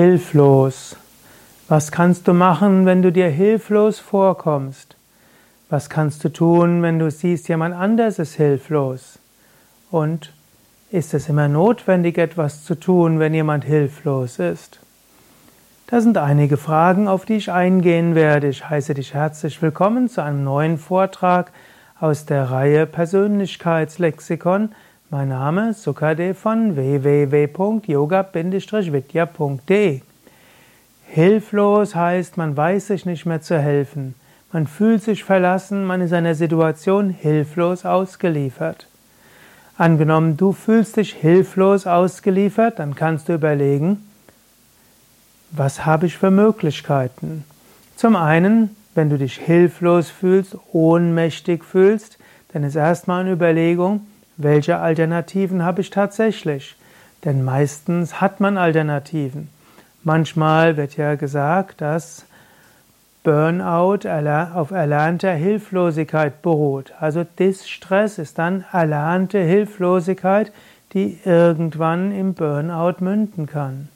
Hilflos. Was kannst du machen, wenn du dir hilflos vorkommst? Was kannst du tun, wenn du siehst, jemand anders ist hilflos? Und ist es immer notwendig, etwas zu tun, wenn jemand hilflos ist? Das sind einige Fragen, auf die ich eingehen werde. Ich heiße dich herzlich willkommen zu einem neuen Vortrag aus der Reihe Persönlichkeitslexikon mein Name ist Sukade von www.yoga-vidya.de. Hilflos heißt, man weiß sich nicht mehr zu helfen. Man fühlt sich verlassen, man ist einer Situation hilflos ausgeliefert. Angenommen, du fühlst dich hilflos ausgeliefert, dann kannst du überlegen, was habe ich für Möglichkeiten? Zum einen, wenn du dich hilflos fühlst, ohnmächtig fühlst, dann ist erstmal eine Überlegung, welche Alternativen habe ich tatsächlich? Denn meistens hat man Alternativen. Manchmal wird ja gesagt, dass Burnout auf erlernter Hilflosigkeit beruht. Also Distress ist dann erlernte Hilflosigkeit, die irgendwann im Burnout münden kann.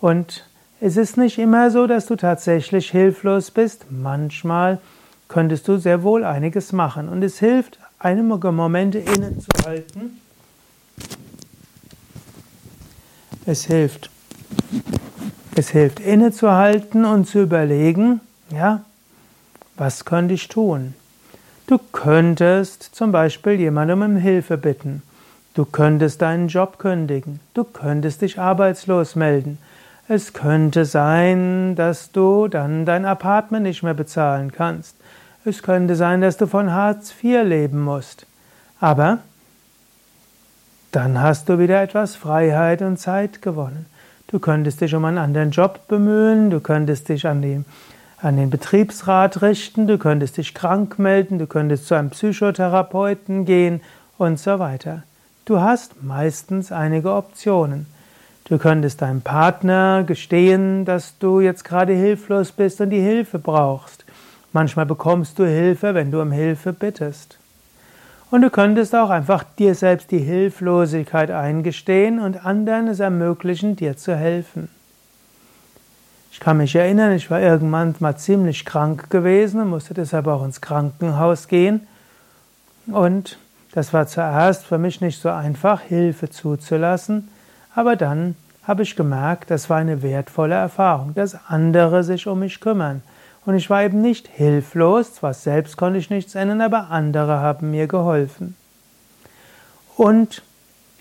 Und es ist nicht immer so, dass du tatsächlich hilflos bist. Manchmal könntest du sehr wohl einiges machen. Und es hilft einige Momente innezuhalten. Es hilft. Es hilft innezuhalten und zu überlegen, ja, was könnte ich tun? Du könntest zum Beispiel jemandem um Hilfe bitten. Du könntest deinen Job kündigen. Du könntest dich arbeitslos melden. Es könnte sein, dass du dann dein Apartment nicht mehr bezahlen kannst. Es könnte sein, dass du von Hartz IV leben musst. Aber dann hast du wieder etwas Freiheit und Zeit gewonnen. Du könntest dich um einen anderen Job bemühen, du könntest dich an, die, an den Betriebsrat richten, du könntest dich krank melden, du könntest zu einem Psychotherapeuten gehen und so weiter. Du hast meistens einige Optionen. Du könntest deinem Partner gestehen, dass du jetzt gerade hilflos bist und die Hilfe brauchst. Manchmal bekommst du Hilfe, wenn du um Hilfe bittest. Und du könntest auch einfach dir selbst die Hilflosigkeit eingestehen und anderen es ermöglichen, dir zu helfen. Ich kann mich erinnern, ich war irgendwann mal ziemlich krank gewesen und musste deshalb auch ins Krankenhaus gehen. Und das war zuerst für mich nicht so einfach, Hilfe zuzulassen, aber dann habe ich gemerkt, das war eine wertvolle Erfahrung, dass andere sich um mich kümmern und ich war eben nicht hilflos, zwar selbst konnte ich nichts ändern, aber andere haben mir geholfen. Und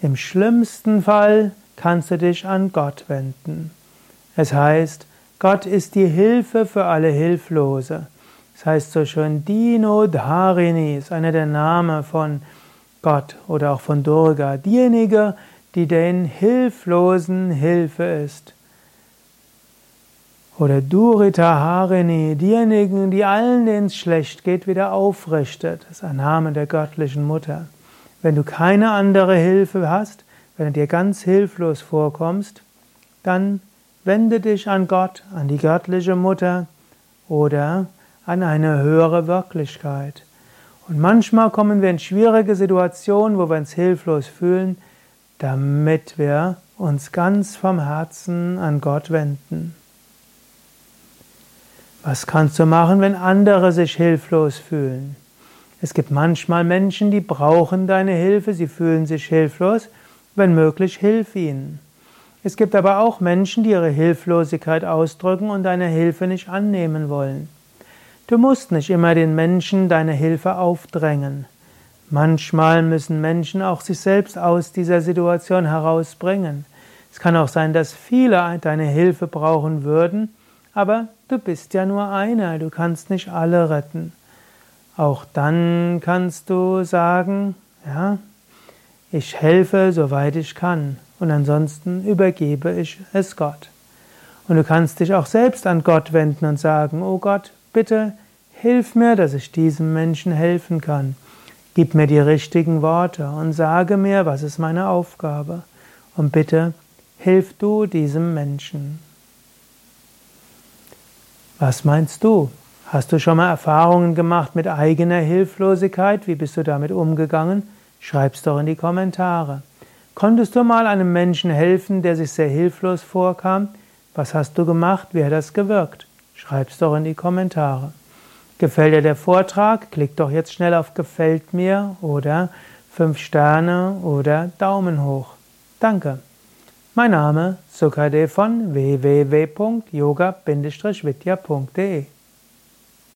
im schlimmsten Fall kannst du dich an Gott wenden. Es heißt, Gott ist die Hilfe für alle Hilflose. Es heißt so schön, Dino Dharini ist einer der Namen von Gott oder auch von Durga, diejenige, die den Hilflosen Hilfe ist. Oder Durita Harini, diejenigen, die allen, denen es schlecht geht, wieder aufrichtet. Das ist ein Name der göttlichen Mutter. Wenn du keine andere Hilfe hast, wenn du dir ganz hilflos vorkommst, dann wende dich an Gott, an die göttliche Mutter oder an eine höhere Wirklichkeit. Und manchmal kommen wir in schwierige Situationen, wo wir uns hilflos fühlen, damit wir uns ganz vom Herzen an Gott wenden. Was kannst du machen, wenn andere sich hilflos fühlen? Es gibt manchmal Menschen, die brauchen deine Hilfe, sie fühlen sich hilflos. Wenn möglich, hilf ihnen. Es gibt aber auch Menschen, die ihre Hilflosigkeit ausdrücken und deine Hilfe nicht annehmen wollen. Du musst nicht immer den Menschen deine Hilfe aufdrängen. Manchmal müssen Menschen auch sich selbst aus dieser Situation herausbringen. Es kann auch sein, dass viele deine Hilfe brauchen würden, aber du bist ja nur einer, du kannst nicht alle retten. Auch dann kannst du sagen, ja, ich helfe, soweit ich kann, und ansonsten übergebe ich es Gott. Und du kannst dich auch selbst an Gott wenden und sagen, oh Gott, bitte hilf mir, dass ich diesem Menschen helfen kann. Gib mir die richtigen Worte und sage mir, was ist meine Aufgabe. Und bitte hilf du diesem Menschen. Was meinst du? Hast du schon mal Erfahrungen gemacht mit eigener Hilflosigkeit? Wie bist du damit umgegangen? Schreib's doch in die Kommentare. Konntest du mal einem Menschen helfen, der sich sehr hilflos vorkam? Was hast du gemacht? Wie hat das gewirkt? Schreib's doch in die Kommentare. Gefällt dir der Vortrag? Klick doch jetzt schnell auf Gefällt mir oder 5 Sterne oder Daumen hoch. Danke. Mein Name Sukade von www.yoga-vidya.de